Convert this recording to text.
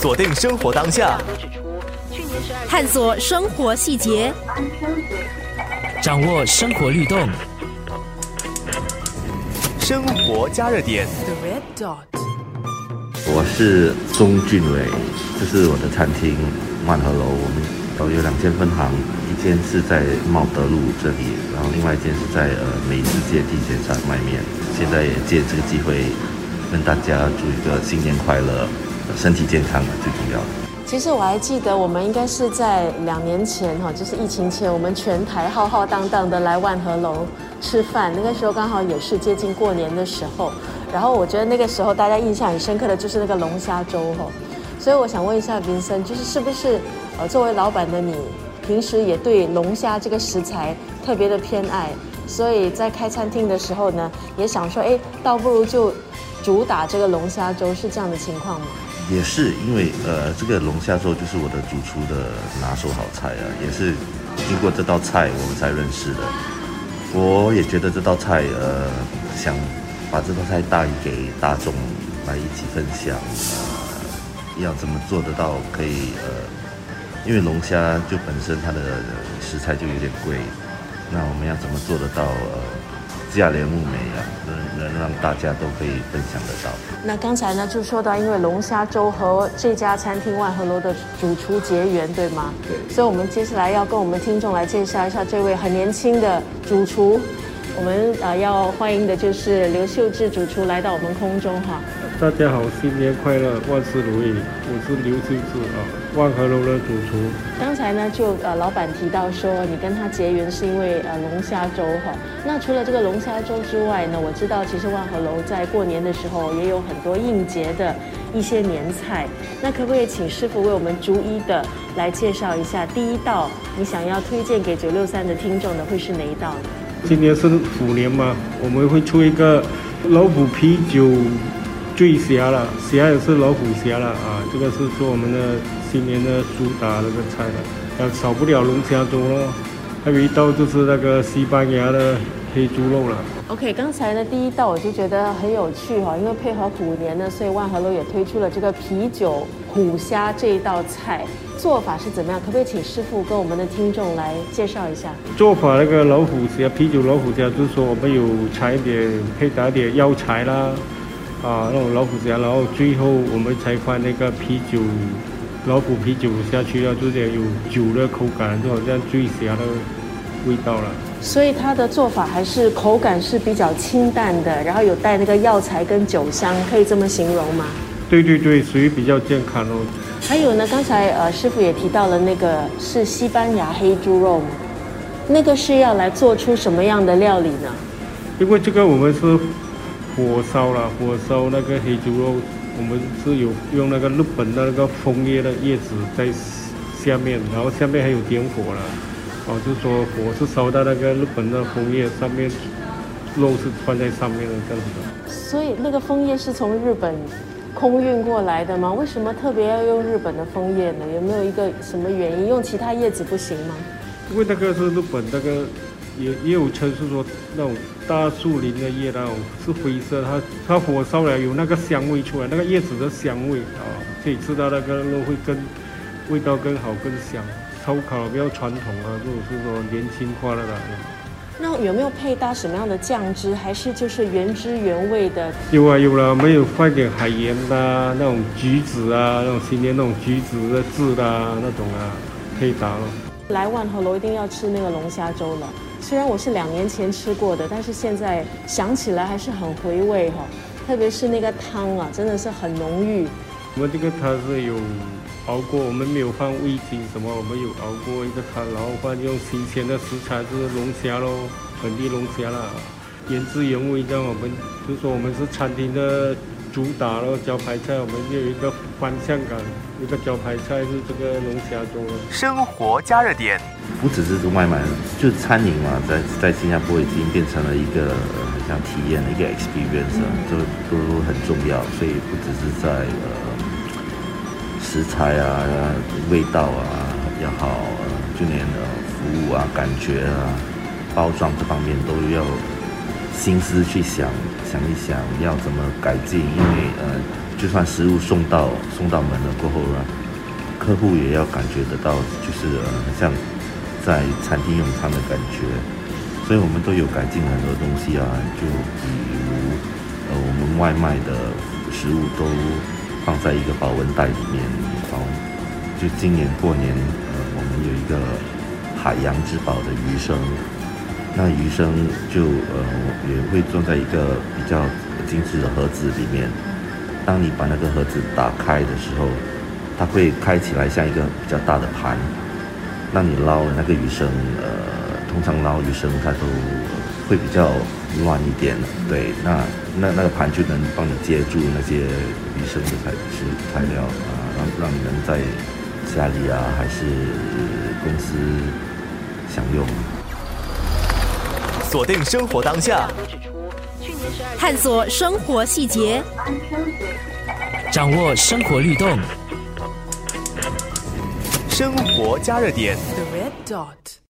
锁定生活当下，探索生活细节，掌握生活律动，生活加热点。我是钟俊伟，这是我的餐厅万和楼，我们都有两间分行，一间是在茂德路这里，然后另外一间是在呃美食街地铁站外面。现在也借这个机会跟大家祝一个新年快乐，身体健康嘛最重要的。其实我还记得，我们应该是在两年前哈，就是疫情前，我们全台浩浩荡荡的来万和楼吃饭，那个时候刚好也是接近过年的时候。然后我觉得那个时候大家印象很深刻的就是那个龙虾粥哈，所以我想问一下林森，就是是不是呃作为老板的你，平时也对龙虾这个食材特别的偏爱，所以在开餐厅的时候呢，也想说，哎，倒不如就主打这个龙虾粥，是这样的情况吗？也是因为呃这个龙虾粥就是我的主厨的拿手好菜啊，也是经过这道菜我们才认识的。我也觉得这道菜呃想。把这道菜带给大众来一起分享，呃，要怎么做得到？可以呃，因为龙虾就本身它的食材就有点贵，那我们要怎么做得到？呃，价廉物美啊，能能让大家都可以分享得到。那刚才呢就说到，因为龙虾粥和这家餐厅万和楼的主厨结缘，对吗？对。所以我们接下来要跟我们听众来介绍一下这位很年轻的主厨。我们啊要欢迎的就是刘秀智主厨来到我们空中哈。大家好，新年快乐，万事如意。我是刘秀智啊，万和楼的主厨。刚才呢就呃老板提到说你跟他结缘是因为呃龙虾粥哈。那除了这个龙虾粥之外呢，我知道其实万和楼在过年的时候也有很多应节的一些年菜。那可不可以请师傅为我们逐一的来介绍一下？第一道你想要推荐给九六三的听众的会是哪一道呢？今年是虎年嘛，我们会出一个老虎啤酒醉虾了，虾也是老虎虾了啊！这个是做我们的新年的主打那个菜了，啊，少不了龙虾粥咯。还有一道就是那个西班牙的黑猪肉了。OK，刚才呢第一道我就觉得很有趣哈，因为配合虎年呢，所以万和楼也推出了这个啤酒虎虾这一道菜。做法是怎么样？可不可以请师傅跟我们的听众来介绍一下？做法那个老虎虾啤酒老虎虾，就是说我们有采一点配打点药材啦，啊那种老虎虾，然后最后我们才放那个啤酒老虎啤酒下去，要有点有酒的口感，就好像醉虾的味道了。所以它的做法还是口感是比较清淡的，然后有带那个药材跟酒香，可以这么形容吗？对对对，属于比较健康哦。还有呢，刚才呃师傅也提到了那个是西班牙黑猪肉，那个是要来做出什么样的料理呢？因为这个我们是火烧了，火烧那个黑猪肉，我们是有用那个日本的那个枫叶的叶子在下面，然后下面还有点火了，哦，就是说火是烧到那个日本的枫叶上面，肉是放在上面的这样子的。所以那个枫叶是从日本。空运过来的吗？为什么特别要用日本的枫叶呢？有没有一个什么原因？用其他叶子不行吗？因为那个是日本那个，也也有称是说那种大树林的叶那种是灰色，它它火烧了有那个香味出来，那个叶子的香味啊，可以吃到那个肉会更味道更好更香。烧烤比较传统啊，如果是说年轻化的啦。那有没有配搭什么样的酱汁？还是就是原汁原味的？有啊有了，没有放点海盐呐，那种橘子啊，那种新年那种橘子的汁啊，那种啊，配搭了。来万和楼一定要吃那个龙虾粥了。虽然我是两年前吃过的，但是现在想起来还是很回味哈。特别是那个汤啊，真的是很浓郁。我们这个汤是有。熬过，我们没有放味精什么，我们有熬过一个汤，然后放用新鲜的食材，就是龙虾喽，本地龙虾啦，原汁原味这样。我们就说我们是餐厅的主打咯，招牌菜，我们就有一个方向感，一个招牌菜是这个龙虾粥。生活加热点，不只是外卖，就是餐饮嘛，在在新加坡已经变成了一个很像体验的一个 experience，都都很重要，所以不只是在呃。食材啊，味道啊要好，就连的服务啊、感觉啊、包装这方面都要心思去想，想一想要怎么改进，因为呃，就算食物送到送到门了过后呢，客户也要感觉得到，就是呃像在餐厅用餐的感觉，所以我们都有改进很多东西啊，就比如呃我们外卖的食物都放在一个保温袋里面，保就今年过年呃我们有一个海洋之宝的鱼生。那鱼生就呃也会装在一个比较精致的盒子里面。当你把那个盒子打开的时候，它会开起来像一个比较大的盘。那你捞那个鱼生，呃，通常捞鱼生它都会比较乱一点。对，那那那个盘就能帮你接住那些鱼生的材质材料啊，让让你能在家里啊还是公司享用。锁定生活当下，探索生活细节，掌握生活律动，生活加热点。The red dot.